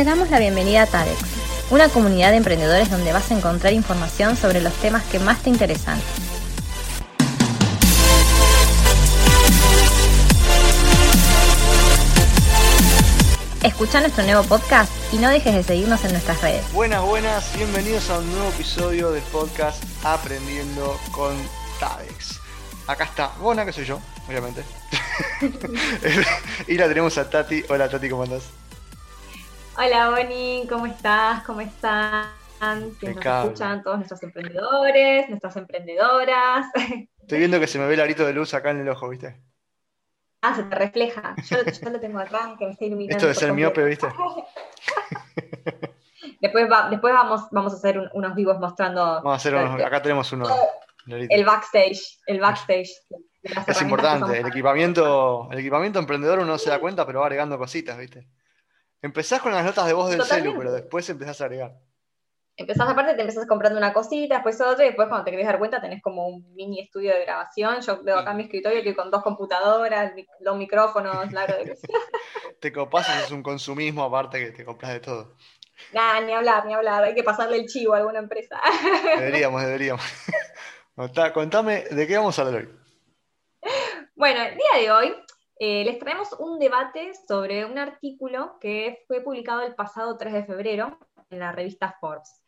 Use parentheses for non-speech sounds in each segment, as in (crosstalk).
Te damos la bienvenida a TADEX, una comunidad de emprendedores donde vas a encontrar información sobre los temas que más te interesan. Escucha nuestro nuevo podcast y no dejes de seguirnos en nuestras redes. Buenas, buenas, bienvenidos a un nuevo episodio del podcast Aprendiendo con TADEX. Acá está Bona, que soy yo, obviamente. (laughs) y la tenemos a Tati. Hola Tati, ¿cómo andás? Hola Boni, ¿cómo estás? ¿Cómo están? Que nos escuchan todos nuestros emprendedores, nuestras emprendedoras. (laughs) Estoy viendo que se me ve el arito de luz acá en el ojo, ¿viste? Ah, se te refleja. Yo, yo lo tengo acá, que me está iluminando. Esto de ser miope, ¿viste? (laughs) después después vamos, vamos a hacer unos vivos mostrando. Vamos a hacer unos, acá tenemos uno. El backstage, el backstage. Es importante, el equipamiento, el equipamiento emprendedor uno no se da cuenta, pero va agregando cositas, ¿viste? Empezás con las notas de voz del celu, pero después empezás a agregar. Empezás aparte, te empezás comprando una cosita, después otra, y después cuando te querés dar cuenta tenés como un mini estudio de grabación. Yo veo acá en mi escritorio que con dos computadoras, dos micrófonos, largo de (laughs) Te copás es un consumismo aparte que te compras de todo. Nah, ni hablar, ni hablar, hay que pasarle el chivo a alguna empresa. (laughs) Deberíamos, deberíamos. (laughs) Contame, ¿de qué vamos a hablar hoy? Bueno, el día de hoy eh, les traemos un debate sobre un artículo que fue publicado el pasado 3 de febrero en la revista Forbes.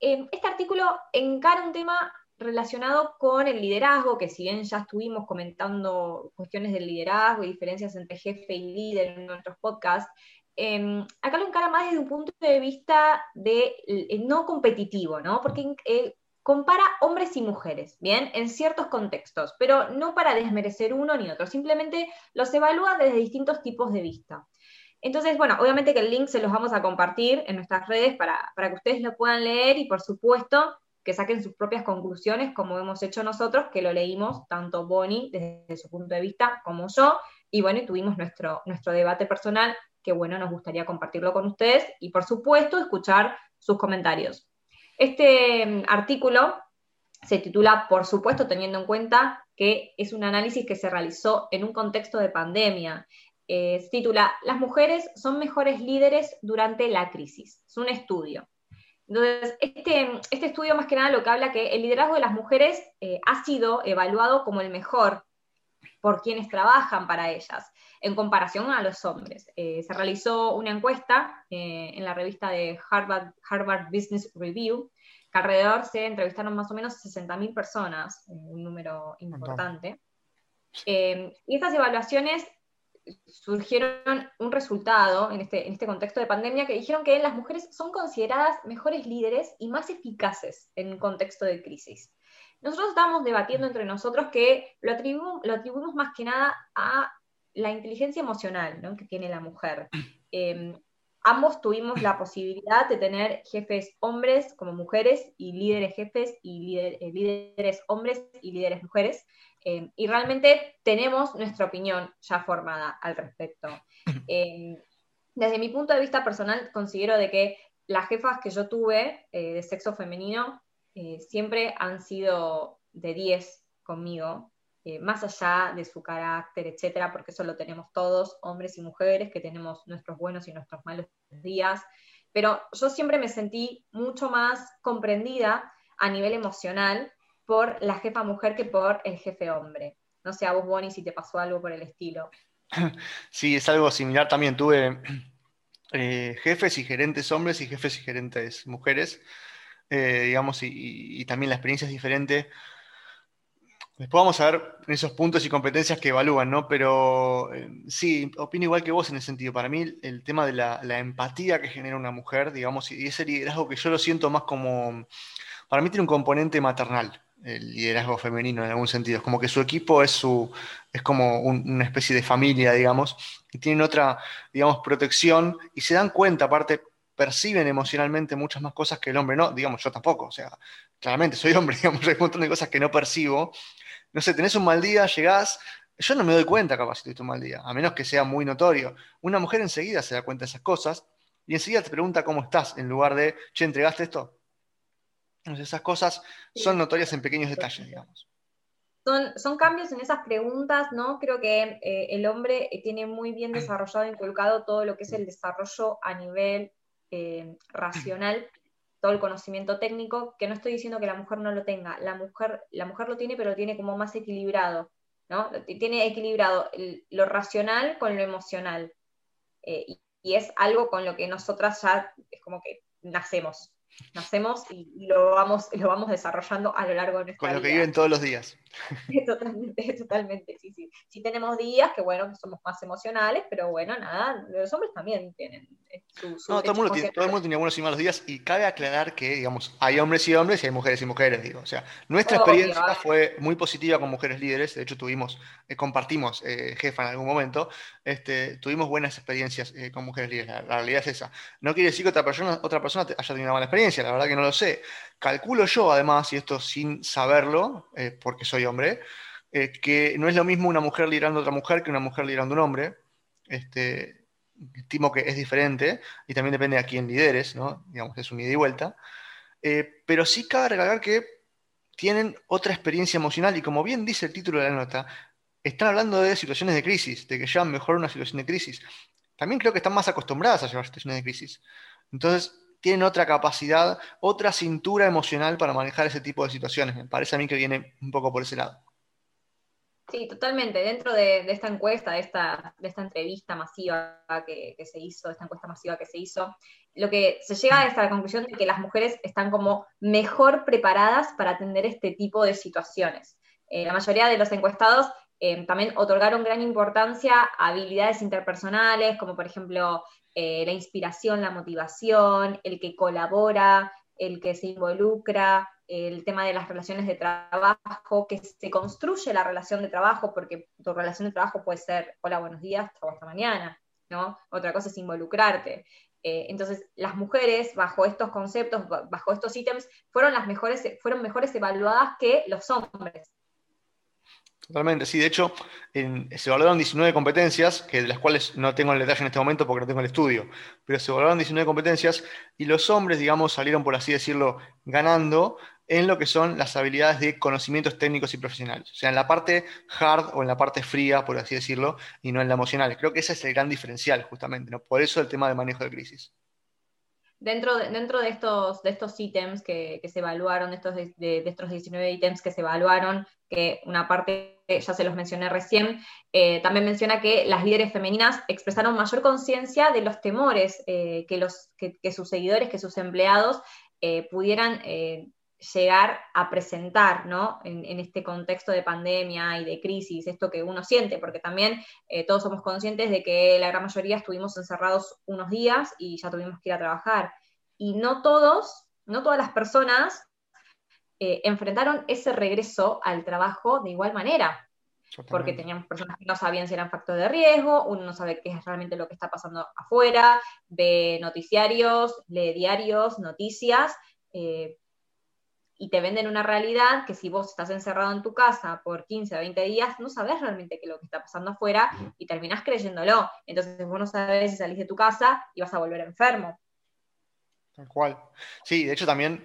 Eh, este artículo encara un tema relacionado con el liderazgo, que si bien ya estuvimos comentando cuestiones del liderazgo y diferencias entre jefe y líder en nuestros podcasts, eh, acá lo encara más desde un punto de vista de, no competitivo, ¿no? Porque compara hombres y mujeres, ¿bien? En ciertos contextos, pero no para desmerecer uno ni otro, simplemente los evalúa desde distintos tipos de vista. Entonces, bueno, obviamente que el link se los vamos a compartir en nuestras redes para, para que ustedes lo puedan leer y por supuesto que saquen sus propias conclusiones como hemos hecho nosotros, que lo leímos tanto Bonnie desde su punto de vista como yo, y bueno, tuvimos nuestro, nuestro debate personal, que bueno, nos gustaría compartirlo con ustedes y por supuesto escuchar sus comentarios. Este mm, artículo se titula, por supuesto, teniendo en cuenta que es un análisis que se realizó en un contexto de pandemia. Eh, se titula, Las mujeres son mejores líderes durante la crisis. Es un estudio. Entonces, este, este estudio más que nada lo que habla que el liderazgo de las mujeres eh, ha sido evaluado como el mejor por quienes trabajan para ellas, en comparación a los hombres. Eh, se realizó una encuesta eh, en la revista de Harvard, Harvard Business Review, que alrededor se entrevistaron más o menos 60.000 personas, eh, un número importante. y estas evaluaciones surgieron un resultado en este, en este contexto de pandemia que dijeron que las mujeres son consideradas mejores líderes y más eficaces en contexto de crisis. Nosotros estábamos debatiendo entre nosotros que lo atribuimos, lo atribuimos más que nada a la inteligencia emocional que tiene la mujer. (clears throat) Em, ambos tuvimos la (clears throat) posibilidad de tener jefes hombres como mujeres y líderes jefes y eh, líderes hombres y líderes mujeres. Em, y realmente tenemos nuestra opinión ya formada al respecto. (clears throat) Em, desde mi punto de vista personal, considero de que las jefas que yo tuve eh, de sexo femenino eh, siempre han sido de 10 conmigo, eh, más allá de su carácter, etcétera, porque eso lo tenemos todos, hombres y mujeres, que tenemos nuestros buenos y nuestros malos días. Pero yo siempre me sentí mucho más comprendida a nivel emocional por la jefa mujer que por el jefe hombre. No sé a vos, Bonnie, si te pasó algo por el estilo. (laughs) Sí, es algo similar también. Tuve eh, jefes y gerentes hombres y jefes y gerentes mujeres. Eh, digamos, y, también la experiencia es diferente. Después vamos a ver esos puntos y competencias que evalúan, ¿no? Pero eh, sí, opino igual que vos en ese sentido. Para mí el tema de la, empatía que genera una mujer, digamos, y ese liderazgo que yo lo siento más como, para mí tiene un componente maternal, el liderazgo femenino en algún sentido. Es como que su equipo es, su, es como una especie de familia, digamos, y tienen otra, digamos, protección y se dan cuenta, aparte, perciben emocionalmente muchas más cosas que el hombre no, digamos, yo tampoco, o sea, claramente soy hombre, (laughs) digamos, hay un montón de cosas que no percibo. No sé, tenés un mal día, llegás, yo no me doy cuenta capaz si tuviste un mal día, a menos que sea muy notorio. Una mujer enseguida se da cuenta de esas cosas y enseguida te pregunta cómo estás, en lugar de, che, ¿entregaste esto? Entonces esas cosas son notorias en pequeños detalles, digamos. Son, son, cambios en esas preguntas, ¿no? Creo que eh, el hombre tiene muy bien desarrollado, inculcado todo lo que es el desarrollo a nivel eh, racional, todo el conocimiento técnico, que no estoy diciendo que la mujer no lo tenga, la mujer, la mujer lo tiene, pero lo tiene como más equilibrado, ¿no? Tiene equilibrado lo racional con lo emocional. Eh, y, y es algo con lo que nosotras ya es como que nacemos nacemos y, lo, vamos, lo vamos desarrollando a lo largo de nuestra vida. Con lo que viven todos los días. (laughs) totalmente, totalmente, sí, sí. Sí tenemos días que, bueno, que somos más emocionales, pero bueno, nada, los hombres también tienen eh, su... no, todo el, mundo tiene, todo el mundo tiene buenos y malos días y cabe aclarar que, digamos, hay hombres y hombres y hay mujeres y mujeres, digo. O sea, nuestra experiencia fue muy positiva con mujeres líderes, de hecho tuvimos, eh, compartimos eh, jefa en algún momento, este, tuvimos buenas experiencias con mujeres líderes, la, la, realidad es esa. No quiere decir que otra persona, otra persona haya tenido una mala experiencia, la verdad que no lo sé. Calculo yo, además, y esto sin saberlo, porque soy hombre, eh, que no es lo mismo una mujer liderando a otra mujer que una mujer liderando a un hombre. Este, estimo que es diferente y también depende a quién lideres, ¿no? Digamos, es un ida y vuelta. Eh, pero sí cabe recalcar que tienen otra experiencia emocional y como bien dice el título de la nota, están hablando de situaciones de crisis, de que llevan mejor una situación de crisis. También creo que están más acostumbradas a llevar situaciones de crisis. Entonces, tienen otra capacidad, otra cintura emocional para manejar ese tipo de situaciones. Me parece a mí que viene un poco por ese lado. Sí, totalmente. Dentro de, esta encuesta, de esta, entrevista masiva que, se hizo, esta encuesta masiva que se hizo, lo que se llega a esta conclusión de que las mujeres están como mejor preparadas para atender este tipo de situaciones. Eh, la mayoría de los encuestados eh, también otorgaron gran importancia a habilidades interpersonales, como por ejemplo eh, la inspiración, la motivación, el que colabora, el que se involucra, el tema de las relaciones de trabajo, que se construye la relación de trabajo, porque tu relación de trabajo puede ser, hola, buenos días, hasta mañana, ¿no? Otra cosa es involucrarte. Eh, entonces, las mujeres, bajo estos conceptos, bajo estos ítems, fueron las mejores, fueron mejores evaluadas que los hombres. Totalmente, sí. De hecho, se evaluaron 19 competencias, que de las cuales no tengo el detalle en este momento porque no tengo el estudio, pero se evaluaron 19 competencias y los hombres, digamos, salieron, por así decirlo, ganando en lo que son las habilidades de conocimientos técnicos y profesionales. O sea, en la parte hard o en la parte fría, por así decirlo, y no en la emocional. Creo que ese es el gran diferencial, justamente. ¿no? Por eso el tema de manejo de crisis. Dentro de, dentro de, estos, de estos ítems que, se evaluaron, estos, de, estos 19 ítems que se evaluaron, que una parte ya se los mencioné recién, eh, también menciona que las líderes femeninas expresaron mayor conciencia de los temores eh, que, los, que, sus seguidores, que sus empleados eh, pudieran llegar a presentar, ¿no? En, este contexto de pandemia y de crisis, esto que uno siente, porque también todos somos conscientes de que la gran mayoría estuvimos encerrados unos días y ya tuvimos que ir a trabajar. Y no todos, no todas las personas eh, enfrentaron ese regreso al trabajo de igual manera. Porque teníamos personas que no sabían si eran factor de riesgo, uno no sabe qué es realmente lo que está pasando afuera, ve noticiarios, lee diarios, noticias, eh, y te venden una realidad que si vos estás encerrado en tu casa por 15 o 20 días, no sabes realmente qué es lo que está pasando afuera y terminás creyéndolo. Entonces vos no sabes si salís de tu casa y vas a volver enfermo. Tal cual. Sí, de hecho también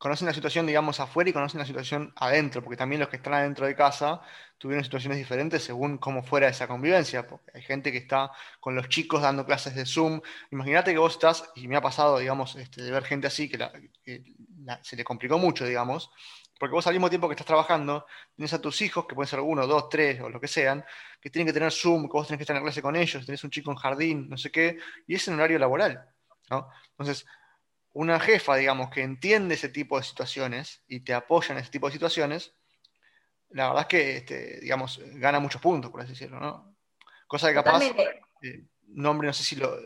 conocen la situación, digamos, afuera y conocen la situación adentro, porque también los que están adentro de casa tuvieron situaciones diferentes según cómo fuera esa convivencia, porque hay gente que está con los chicos dando clases de Zoom. Imagínate que vos estás, y me ha pasado, digamos, este, de ver gente así que, se le complicó mucho, digamos, porque vos al mismo tiempo que estás trabajando, tienes a tus hijos, que pueden ser uno, dos, tres o lo que sean, que tienen que tener Zoom, que vos tenés que estar en clase con ellos, tenés un chico en jardín, no sé qué, y es en horario laboral. Entonces, una jefa, digamos, que entiende ese tipo de situaciones y te apoya en ese tipo de situaciones, la verdad es que, este, digamos, gana muchos puntos, por así decirlo, ¿no? Cosa de capaz, eh, no, hombre, no sé si lo,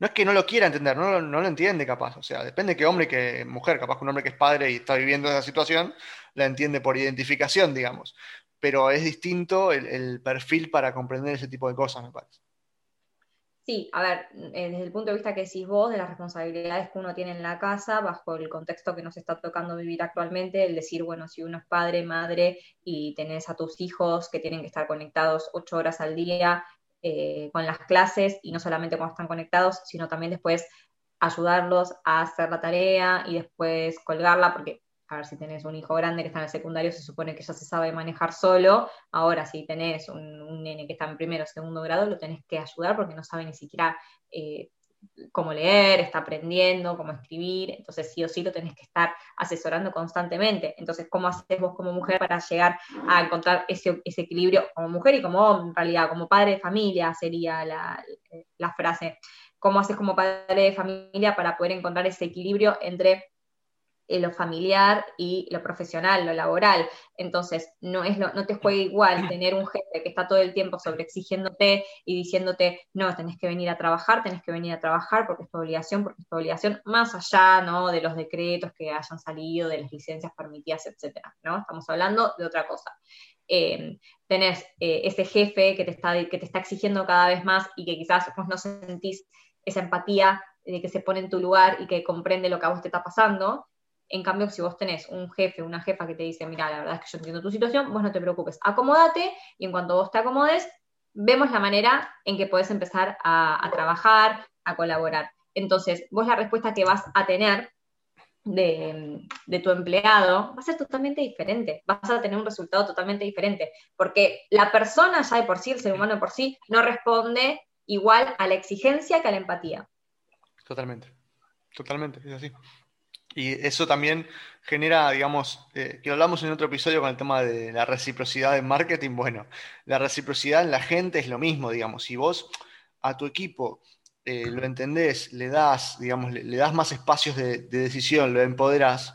no es que no lo quiera entender, no, lo entiende capaz. O sea, depende de qué hombre que mujer, capaz que un hombre que es padre y está viviendo esa situación, la entiende por identificación, digamos. Pero es distinto el, perfil para comprender ese tipo de cosas, me parece. Sí, a ver, eh, desde el punto de vista que decís vos, de las responsabilidades que uno tiene en la casa, bajo el contexto que nos está tocando vivir actualmente, el decir, bueno, si uno es padre, madre y tenés a tus hijos que tienen que estar conectados ocho horas al día eh, con las clases y no solamente cuando están conectados, sino también después ayudarlos a hacer la tarea y después colgarla, porque a ver si tenés un hijo grande que está en el secundario, se supone que ya se sabe manejar solo. Ahora, si tenés un, nene que está en primero o segundo grado, lo tenés que ayudar porque no sabe ni siquiera eh, cómo leer, está aprendiendo, cómo escribir, entonces sí o sí lo tenés que estar asesorando constantemente. Entonces, ¿cómo haces vos como mujer para llegar a encontrar ese, equilibrio como mujer y como hombre, en realidad, como padre de familia sería la, la frase? ¿Cómo haces como padre de familia para poder encontrar ese equilibrio entre lo familiar y lo profesional, lo laboral. Entonces, no, es no te juega igual tener un jefe que está todo el tiempo sobreexigiéndote y diciéndote, no, tenés que venir a trabajar, tenés que venir a trabajar porque es tu obligación, porque es tu obligación, más allá ¿no? de los decretos que hayan salido, de las licencias permitidas, etcétera, ¿no? Estamos hablando de otra cosa. Em, tenés eh, ese jefe que te, está, que te está exigiendo cada vez más y que quizás vos no sentís esa empatía de que se pone en tu lugar y que comprende lo que a vos te está pasando, en cambio, si vos tenés un jefe, una jefa que te dice, mira, la verdad es que yo entiendo tu situación, vos no te preocupes, acomódate y en cuanto vos te acomodes, vemos la manera en que podés empezar a, trabajar, a colaborar. Entonces, vos la respuesta que vas a tener de, tu empleado va a ser totalmente diferente, vas a tener un resultado totalmente diferente, porque la persona ya de por sí, el ser humano de por sí, no responde igual a la exigencia que a la empatía. Totalmente, totalmente, es así. Y eso también genera, digamos, eh, que hablamos en otro episodio con el tema de la reciprocidad en marketing. Bueno, la reciprocidad en la gente es lo mismo, digamos. Si vos a tu equipo eh, lo entendés, le das, digamos, le, das más espacios de, decisión, lo empoderás,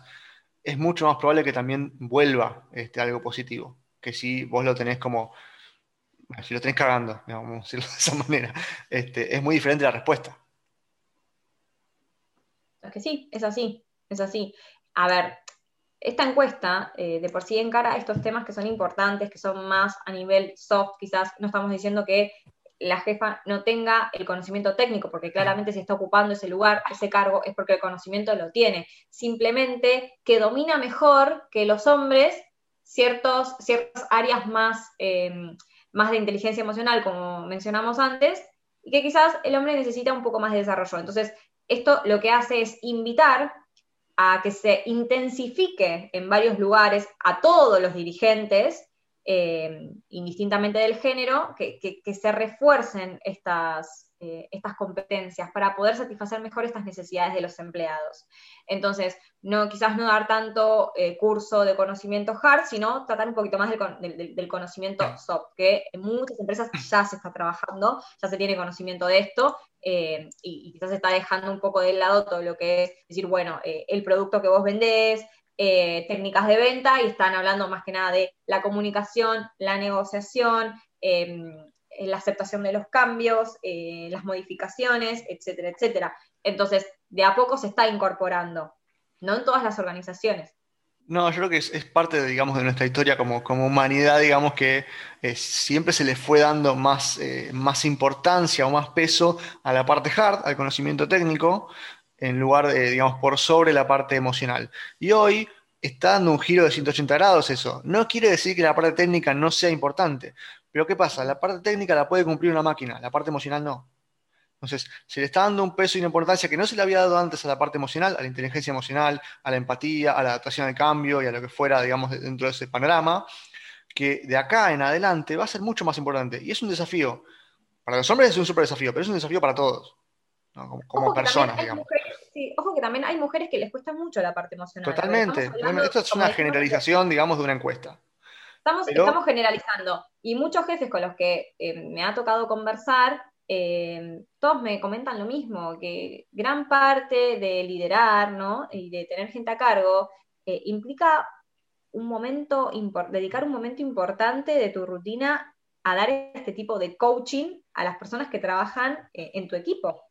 es mucho más probable que también vuelva este, algo positivo. Que si vos lo tenés como, si lo tenés cagando, digamos, decirlo de esa (laughs) manera, este, es muy diferente la respuesta. Es que sí, es así es así. A ver, esta encuesta eh, de por sí encara estos temas que son importantes, que son más a nivel soft, quizás no estamos diciendo que la jefa no tenga el conocimiento técnico, porque claramente si está ocupando ese lugar, ese cargo, es porque el conocimiento lo tiene. Simplemente que domina mejor que los hombres ciertos, ciertas áreas más, em, más de inteligencia emocional, como mencionamos antes, y que quizás el hombre necesita un poco más de desarrollo. Entonces, esto lo que hace es invitar a que se intensifique en varios lugares a todos los dirigentes, eh, indistintamente del género, que, se refuercen estas, eh, estas competencias para poder satisfacer mejor estas necesidades de los empleados. Entonces, no, quizás no dar tanto eh, curso de conocimiento hard, sino tratar un poquito más del, conocimiento soft, que en muchas empresas ya se está trabajando, ya se tiene conocimiento de esto, eh, y, quizás está dejando un poco de lado todo lo que es decir, bueno, eh, el producto que vos vendés, eh, técnicas de venta, y están hablando más que nada de la comunicación, la negociación, em, la aceptación de los cambios, las modificaciones, etcétera, etcétera. Entonces, de a poco se está incorporando, no en todas las organizaciones. No, yo creo que es, parte, de, digamos, de nuestra historia como, como humanidad, digamos, que eh, siempre se le fue dando más, eh, más importancia o más peso a la parte hard, al conocimiento técnico, en lugar de, digamos, por sobre la parte emocional. Y hoy está dando un giro de 180 grados eso. No quiere decir que la parte técnica no sea importante, pero ¿qué pasa? La parte técnica la puede cumplir una máquina, la parte emocional no. Entonces, se le está dando un peso y una importancia que no se le había dado antes a la parte emocional, a la inteligencia emocional, a la empatía, a la adaptación al cambio y a lo que fuera, digamos, dentro de ese panorama, que de acá en adelante va a ser mucho más importante. Y es un desafío. Para los hombres es un super desafío, pero es un desafío para todos, como, personas, digamos. sí, ojo que también hay mujeres que les cuesta mucho la parte emocional. Totalmente. Esto es una generalización, digamos, de una encuesta. Estamos, estamos generalizando. Y muchos jefes con los que eh, me ha tocado conversar eh, todos me comentan lo mismo, que gran parte de liderar ¿no? y de tener gente a cargo eh, implica un momento, dedicar un momento importante de tu rutina a dar este tipo de coaching a las personas que trabajan eh, en tu equipo.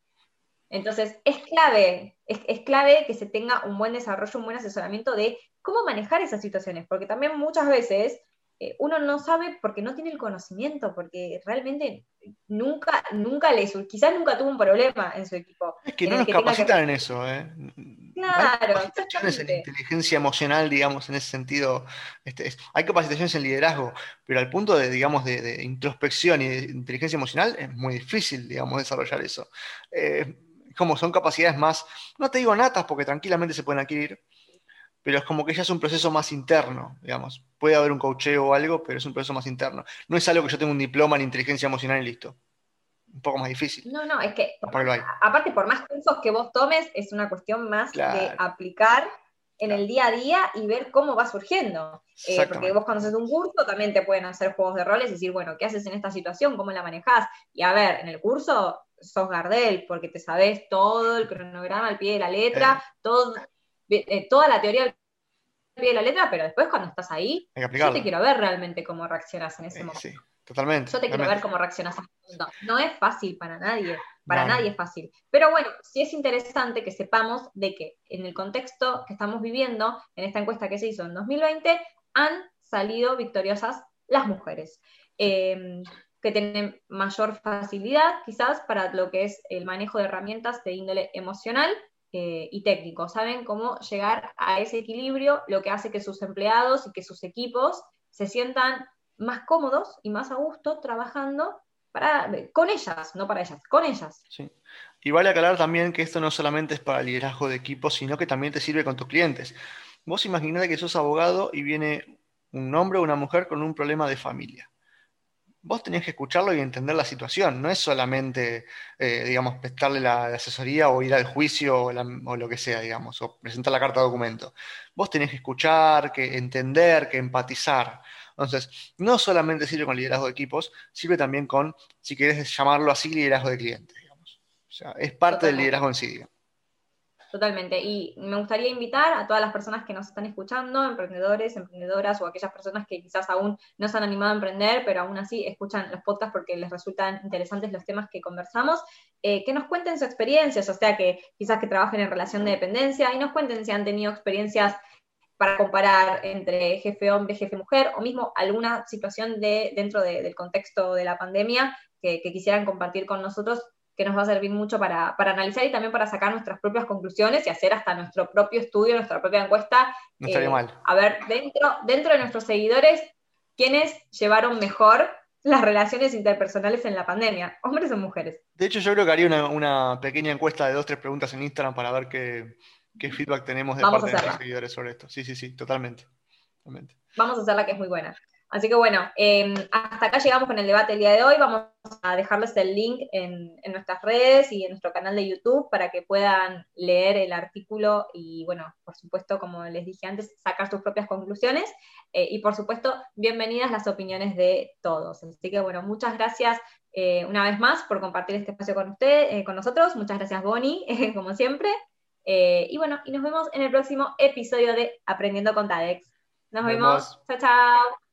Entonces, es clave, es, es, clave que se tenga un buen desarrollo, un buen asesoramiento de cómo manejar esas situaciones, porque también muchas veces eh, uno no sabe porque no tiene el conocimiento, porque realmente nunca, nunca le quizás nunca tuvo un problema en su equipo. Es que no nos capacitan en eso, ¿eh? Claro. Hay capacitaciones en inteligencia emocional, digamos, en ese sentido. Este, hay capacitaciones en liderazgo, pero al punto de, digamos, de, introspección y de inteligencia emocional es muy difícil, digamos, desarrollar eso. Eh, como son capacidades más, no te digo natas, porque tranquilamente se pueden adquirir, pero es como que ya es un proceso más interno, digamos. Puede haber un coacheo o algo, pero es un proceso más interno. No es algo que yo tenga un diploma en inteligencia emocional y listo. un poco más difícil. No, no, es que aparte por más cursos que vos tomes, es una cuestión más de aplicar en el día a día y ver cómo va surgiendo. Eh, porque vos cuando haces un curso también te pueden hacer juegos de roles y decir, bueno, ¿qué haces en esta situación? ¿Cómo la manejás? Y a ver, en el curso sos Gardel, porque te sabes todo el cronograma al pie de la letra, eh. todo, eh, toda la teoría al pie de la letra, pero después cuando estás ahí, yo te quiero ver realmente cómo reaccionas en ese momento. Sí, totalmente. Yo te quiero ver cómo reaccionas. No, no es fácil para nadie. Para nadie es fácil. Pero bueno, sí es interesante que sepamos de que en el contexto que estamos viviendo, en esta encuesta que se hizo en 2020, han salido victoriosas las mujeres, em, que tienen mayor facilidad quizás para lo que es el manejo de herramientas de índole emocional eh, y técnico. Saben cómo llegar a ese equilibrio, lo que hace que sus empleados y que sus equipos se sientan más cómodos y más a gusto trabajando con ellas, no para ellas, con ellas. Sí. Y vale aclarar también que esto no solamente es para liderazgo de equipo, sino que también te sirve con tus clientes. Vos imaginate que sos abogado y viene un hombre o una mujer con un problema de familia. Vos tenés que escucharlo y entender la situación, no es solamente, eh, digamos, prestarle la, asesoría o ir al juicio o, o, lo que sea, digamos, o presentar la carta de documento. Vos tenés que escuchar, que entender, que empatizar. Entonces, no solamente sirve con liderazgo de equipos, sirve también con, si quieres llamarlo así, liderazgo de clientes, digamos. O sea, es parte del liderazgo en sí. Totalmente. Y me gustaría invitar a todas las personas que nos están escuchando, emprendedores, emprendedoras o aquellas personas que quizás aún no se han animado a emprender, pero aún así escuchan los podcasts porque les resultan interesantes los temas que conversamos, eh, que nos cuenten sus experiencias, o sea, que quizás que trabajen en relación de dependencia y nos cuenten si han tenido experiencias para comparar entre jefe hombre, jefe mujer, o mismo alguna situación de, dentro del contexto de la pandemia que, quisieran compartir con nosotros, que nos va a servir mucho para, analizar y también para sacar nuestras propias conclusiones y hacer hasta nuestro propio estudio, nuestra propia encuesta. No estaría eh, mal. A ver, dentro, dentro de nuestros seguidores, ¿quiénes llevaron mejor las relaciones interpersonales en la pandemia, hombres o mujeres? De hecho, yo creo que haría una, una pequeña encuesta de dos, tres preguntas en Instagram para ver qué, qué feedback tenemos de parte de nuestros seguidores sobre esto. Sí, sí, sí, totalmente. Vamos a hacerla que es muy buena. Así que bueno, em, hasta acá llegamos con el debate el día de hoy. Vamos a dejarles el link en, nuestras redes y en nuestro canal de YouTube para que puedan leer el artículo y bueno, por supuesto, como les dije antes, sacar sus propias conclusiones. Eh, y por supuesto, bienvenidas las opiniones de todos. Así que bueno, muchas gracias eh, una vez más por compartir este espacio con usted, eh, con nosotros. Muchas gracias, Bonnie, (laughs) como siempre. Y bueno, y nos vemos en el próximo episodio de Aprendiendo con TADEX. Nos, vemos. Chao, chao.